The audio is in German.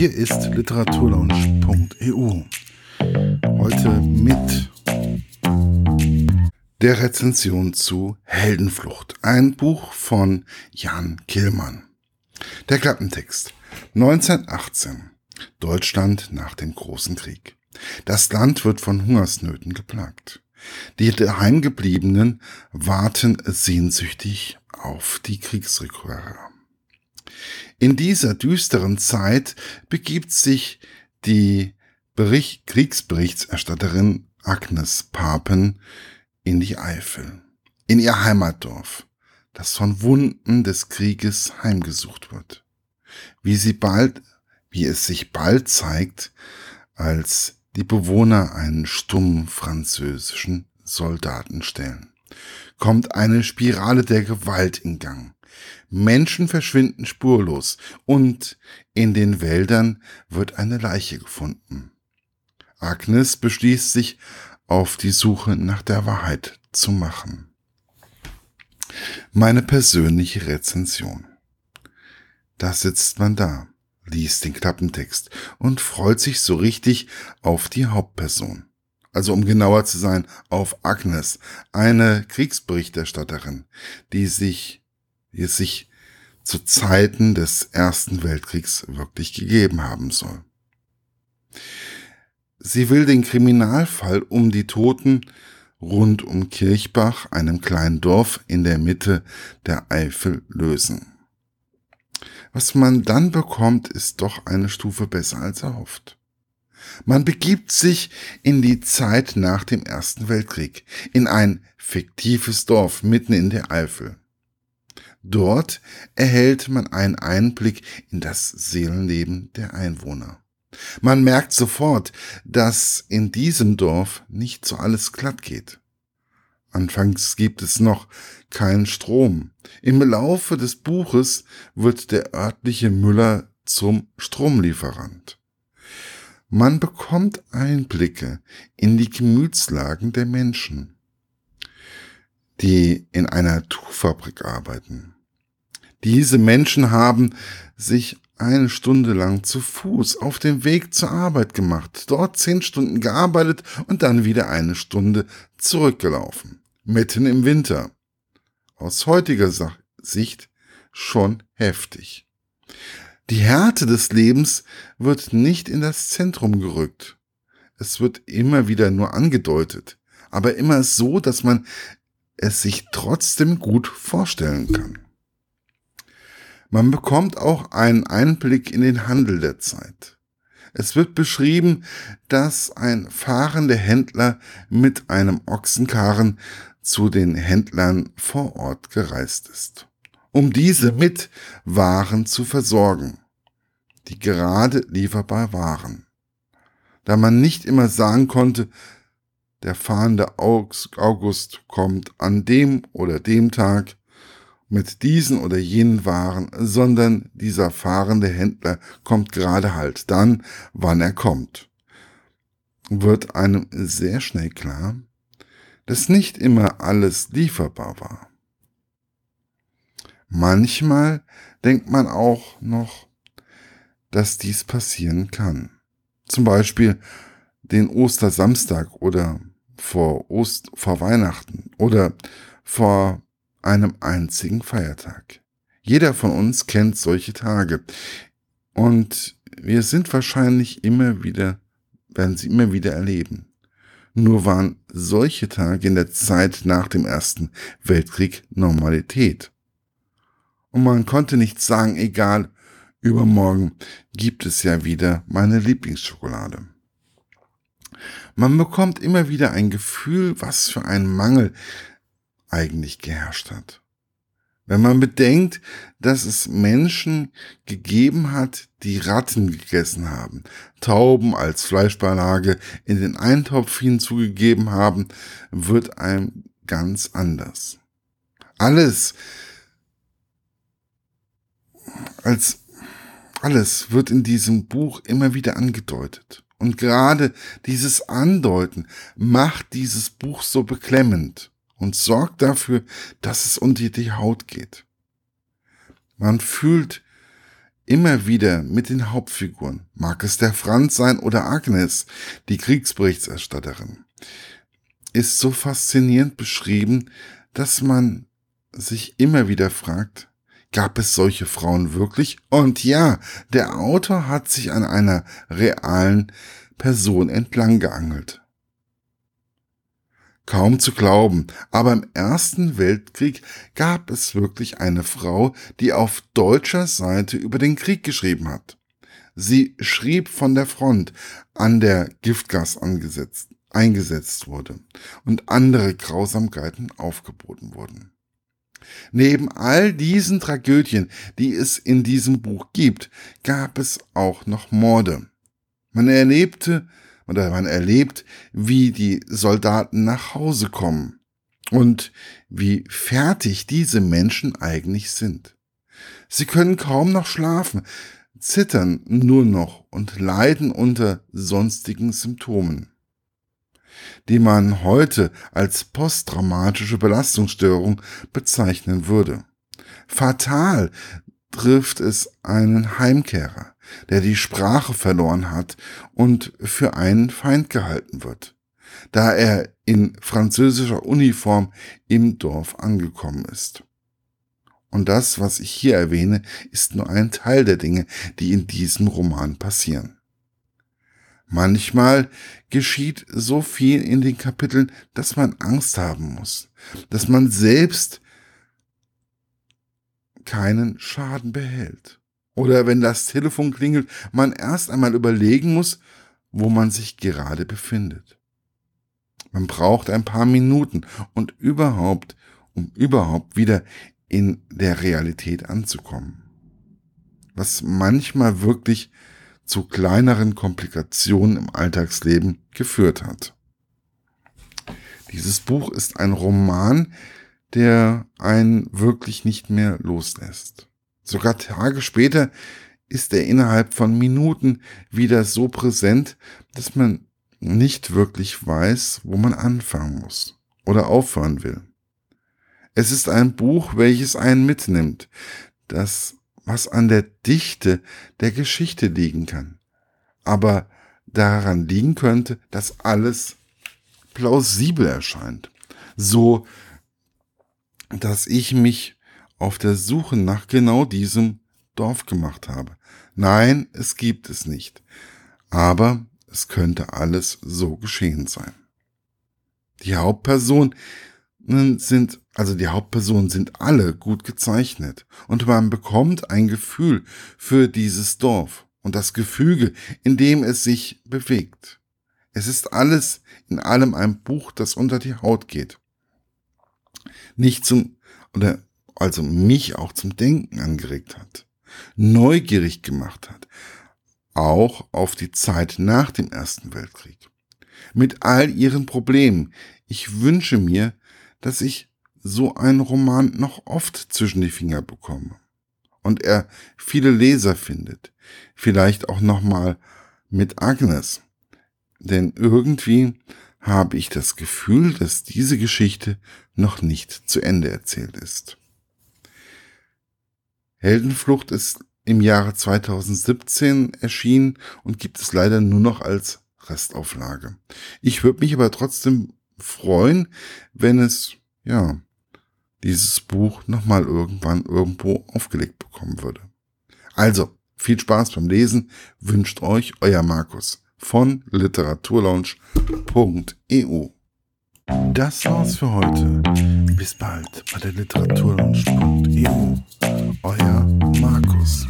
Hier ist literaturlaunch.eu. Heute mit der Rezension zu Heldenflucht, ein Buch von Jan Killmann. Der Klappentext 1918 Deutschland nach dem Großen Krieg. Das Land wird von Hungersnöten geplagt. Die Heimgebliebenen warten sehnsüchtig auf die Kriegsrückkehrer. In dieser düsteren Zeit begibt sich die Bericht, Kriegsberichterstatterin Agnes Papen in die Eifel, in ihr Heimatdorf, das von Wunden des Krieges heimgesucht wird. Wie sie bald, wie es sich bald zeigt, als die Bewohner einen stummen französischen Soldaten stellen, kommt eine Spirale der Gewalt in Gang. Menschen verschwinden spurlos und in den Wäldern wird eine Leiche gefunden. Agnes beschließt sich auf die Suche nach der Wahrheit zu machen. Meine persönliche Rezension. Da sitzt man da, liest den Klappentext und freut sich so richtig auf die Hauptperson. Also um genauer zu sein, auf Agnes, eine Kriegsberichterstatterin, die sich, die es sich zu Zeiten des Ersten Weltkriegs wirklich gegeben haben soll. Sie will den Kriminalfall um die Toten rund um Kirchbach, einem kleinen Dorf in der Mitte der Eifel, lösen. Was man dann bekommt, ist doch eine Stufe besser als erhofft. Man begibt sich in die Zeit nach dem Ersten Weltkrieg, in ein fiktives Dorf mitten in der Eifel. Dort erhält man einen Einblick in das Seelenleben der Einwohner. Man merkt sofort, dass in diesem Dorf nicht so alles glatt geht. Anfangs gibt es noch keinen Strom. Im Laufe des Buches wird der örtliche Müller zum Stromlieferant. Man bekommt Einblicke in die Gemütslagen der Menschen, die in einer Tuchfabrik arbeiten. Diese Menschen haben sich eine Stunde lang zu Fuß auf dem Weg zur Arbeit gemacht, dort zehn Stunden gearbeitet und dann wieder eine Stunde zurückgelaufen. Mitten im Winter. Aus heutiger Sicht schon heftig. Die Härte des Lebens wird nicht in das Zentrum gerückt. Es wird immer wieder nur angedeutet, aber immer so, dass man es sich trotzdem gut vorstellen kann. Man bekommt auch einen Einblick in den Handel der Zeit. Es wird beschrieben, dass ein fahrender Händler mit einem Ochsenkarren zu den Händlern vor Ort gereist ist, um diese mit Waren zu versorgen, die gerade lieferbar waren. Da man nicht immer sagen konnte, der fahrende August kommt an dem oder dem Tag, mit diesen oder jenen Waren, sondern dieser fahrende Händler kommt gerade halt dann, wann er kommt. Wird einem sehr schnell klar, dass nicht immer alles lieferbar war. Manchmal denkt man auch noch, dass dies passieren kann. Zum Beispiel den Ostersamstag oder vor Ost, vor Weihnachten oder vor einem einzigen Feiertag. Jeder von uns kennt solche Tage. Und wir sind wahrscheinlich immer wieder, werden sie immer wieder erleben. Nur waren solche Tage in der Zeit nach dem Ersten Weltkrieg Normalität. Und man konnte nicht sagen, egal, übermorgen gibt es ja wieder meine Lieblingsschokolade. Man bekommt immer wieder ein Gefühl, was für ein Mangel eigentlich geherrscht hat. Wenn man bedenkt, dass es Menschen gegeben hat, die Ratten gegessen haben, Tauben als Fleischbeilage in den Eintopf hinzugegeben haben, wird einem ganz anders. Alles, als alles wird in diesem Buch immer wieder angedeutet. Und gerade dieses Andeuten macht dieses Buch so beklemmend und sorgt dafür, dass es unter die Haut geht. Man fühlt immer wieder mit den Hauptfiguren, mag es der Franz sein oder Agnes, die Kriegsberichterstatterin, ist so faszinierend beschrieben, dass man sich immer wieder fragt, gab es solche Frauen wirklich? Und ja, der Autor hat sich an einer realen Person entlang geangelt. Kaum zu glauben, aber im Ersten Weltkrieg gab es wirklich eine Frau, die auf deutscher Seite über den Krieg geschrieben hat. Sie schrieb von der Front, an der Giftgas angesetzt, eingesetzt wurde und andere Grausamkeiten aufgeboten wurden. Neben all diesen Tragödien, die es in diesem Buch gibt, gab es auch noch Morde. Man erlebte oder man erlebt, wie die Soldaten nach Hause kommen und wie fertig diese Menschen eigentlich sind. Sie können kaum noch schlafen, zittern nur noch und leiden unter sonstigen Symptomen, die man heute als posttraumatische Belastungsstörung bezeichnen würde. Fatal trifft es einen Heimkehrer, der die Sprache verloren hat und für einen Feind gehalten wird, da er in französischer Uniform im Dorf angekommen ist. Und das, was ich hier erwähne, ist nur ein Teil der Dinge, die in diesem Roman passieren. Manchmal geschieht so viel in den Kapiteln, dass man Angst haben muss, dass man selbst keinen Schaden behält. Oder wenn das Telefon klingelt, man erst einmal überlegen muss, wo man sich gerade befindet. Man braucht ein paar Minuten und überhaupt, um überhaupt wieder in der Realität anzukommen. Was manchmal wirklich zu kleineren Komplikationen im Alltagsleben geführt hat. Dieses Buch ist ein Roman, der einen wirklich nicht mehr loslässt. Sogar Tage später ist er innerhalb von Minuten wieder so präsent, dass man nicht wirklich weiß, wo man anfangen muss oder aufhören will. Es ist ein Buch, welches einen mitnimmt, das was an der Dichte der Geschichte liegen kann, aber daran liegen könnte, dass alles plausibel erscheint. So dass ich mich auf der Suche nach genau diesem Dorf gemacht habe. Nein, es gibt es nicht. Aber es könnte alles so geschehen sein. Die Hauptpersonen sind, also die Hauptpersonen sind alle gut gezeichnet und man bekommt ein Gefühl für dieses Dorf und das Gefüge, in dem es sich bewegt. Es ist alles in allem ein Buch, das unter die Haut geht nicht zum, oder also mich auch zum Denken angeregt hat, neugierig gemacht hat, auch auf die Zeit nach dem Ersten Weltkrieg. Mit all ihren Problemen. Ich wünsche mir, dass ich so einen Roman noch oft zwischen die Finger bekomme und er viele Leser findet. Vielleicht auch nochmal mit Agnes. Denn irgendwie habe ich das Gefühl, dass diese Geschichte noch nicht zu Ende erzählt ist. Heldenflucht ist im Jahre 2017 erschienen und gibt es leider nur noch als Restauflage. Ich würde mich aber trotzdem freuen, wenn es, ja, dieses Buch nochmal irgendwann irgendwo aufgelegt bekommen würde. Also, viel Spaß beim Lesen wünscht euch euer Markus von literaturlaunch.eu. Das war's für heute. Bis bald bei der literaturlaunch.eu. Euer Markus.